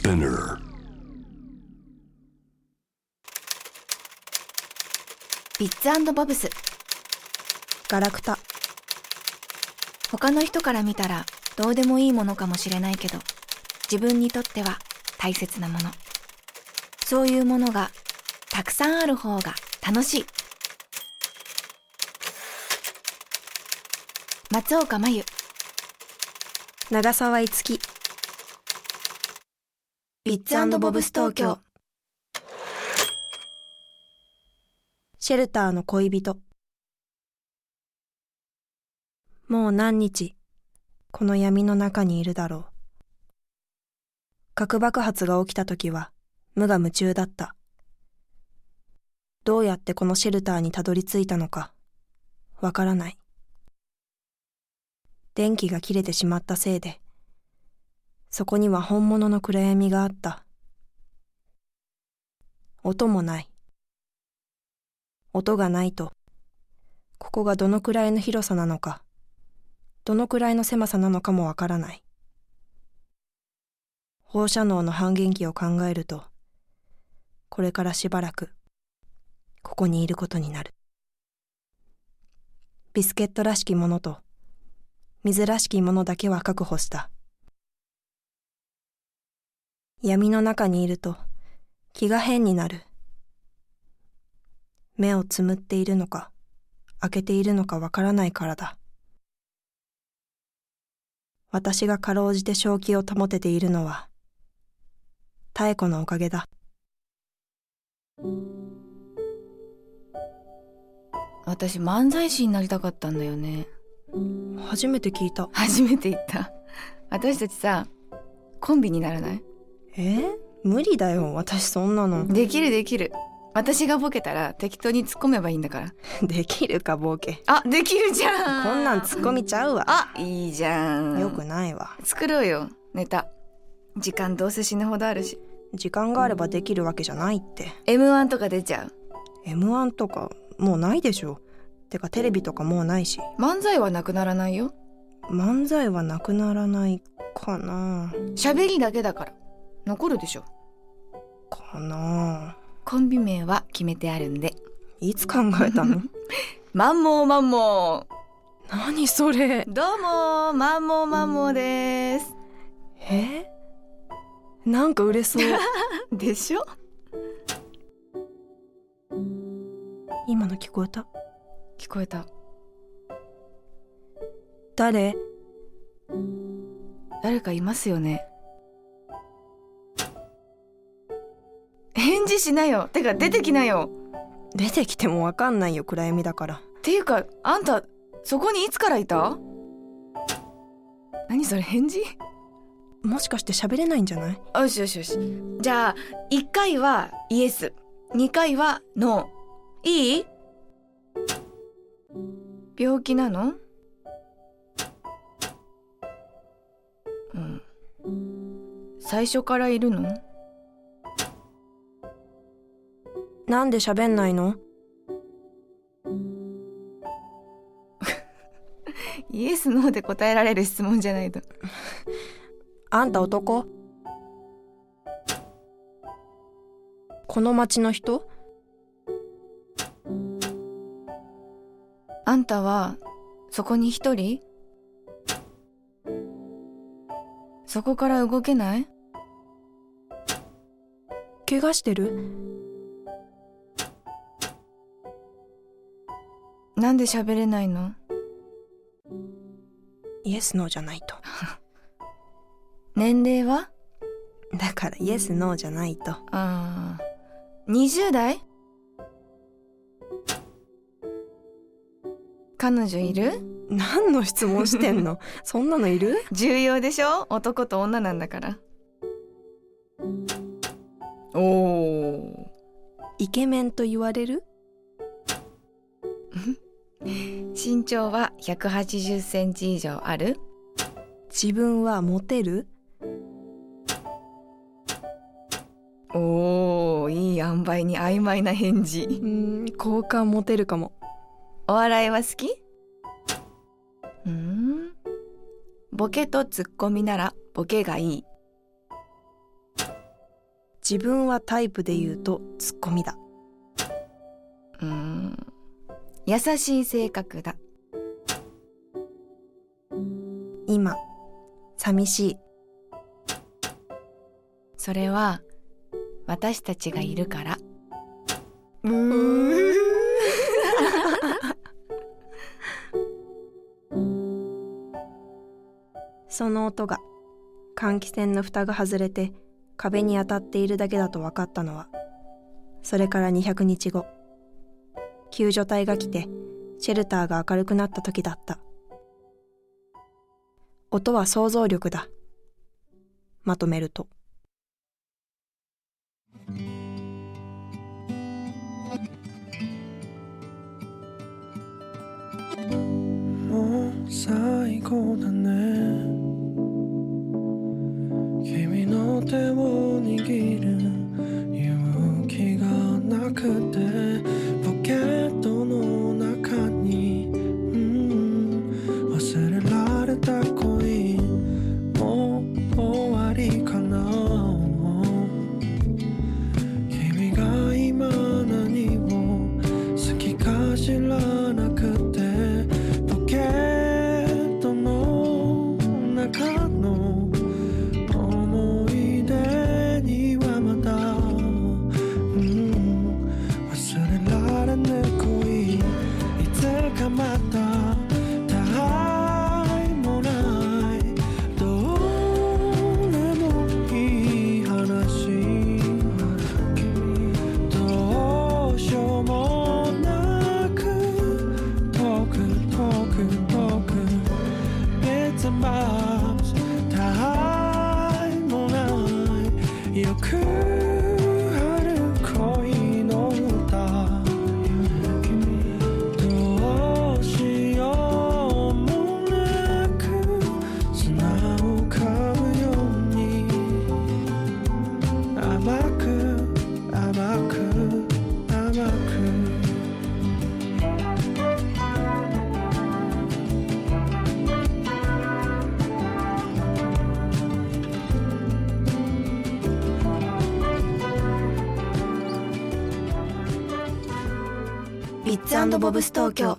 Spinner. ビッツボブスガラクタ他の人から見たらどうでもいいものかもしれないけど自分にとっては大切なもの。そういうものがたくさんある方が楽しい。松岡真優。長澤いつきビッツボブス東京シェルターの恋人。もう何日？この闇の中にいるだろう。核爆発が起きた時は無我夢中だった。どうやってこのシェルターにたどり着いたのかわからない。電気が切れてしまったせいでそこには本物の暗闇があった。音もない。音がないと。ここがどのくらいの広さなのか。どのくらいの狭さなのかもわからない。放射能の半減期を考えるとこれからしばらくここにいることになる。ビスケットらしきものと水らしきものだけは確保した。闇の中にいると気が変になる。目をつむっているのか開けているのかわからないからだ。私がかろうじて正気を保てているのは妙子のおかげだ。私漫才師になりたかったんだよね。初めて聞いた。初めて言った。私たちさコンビにならない？え？ー無理だよ。私そんなの。できるできる。私がボケたら適当に突っ込めばいいんだから。できるかボケ。あできるじゃん。こんなん突っ込みちゃうわ。あいいじゃん。よくないわ。作ろうよネタ。時間どうせ死ぬほどあるし。時間があればできるわけじゃないって。M1 とか出ちゃう。M1 とかもうないでしょ。てかテレビとかもうないし。漫才はなくならないよ。漫才はなくならないかな。喋りだけだから残るでしょ。かな。コンビ名は決めてあるんで。いつ考えたの？マンモーマンモ何それ？ーどうもマンモーマンモーです。え？なんか売れそう。でしょ？今の聞こえた？聞こえた。誰？誰かいますよねしなよ。てか出てきなよ。出てきてもわかんないよ暗闇だから。っていうかあんたそこにいつからいた？何それ返事？もしかして喋れないんじゃない？よしよしよし。じゃあ1回はイエス。2回はノー。いい？病気なの？うん。最初からいるの？なんで喋んないの？イエスノーで答えられる質問じゃないと。あんた男？この町の人？あんたはそこに一人？そこから動けない？怪我してる？なんで喋れないの？イエスノーじゃないと。年齢は？だからイエスノーじゃないと。ああ。20代？彼女いる？何の質問してんの？そんなのいる？重要でしょ？男と女なんだから。おおイケメンと言われる？身長は180センチ以上ある？自分はモテる？おおいい塩梅に曖昧な返事。うーん好感モテるかも。お笑いは好き？うーん。ボケとツッコミならボケがいい。自分はタイプで言うとツッコミだ。うーん優しい性格だ。今寂しい。それは私たちがいるから。その音が換気扇の蓋が外れて壁に当たっているだけだと分かったのはそれから200日後救助隊が来てシェルターが明るくなった時だった。音は想像力だ。まとめると。もう最高だね。君の手を握る勇気がなくて。ッツボブス東京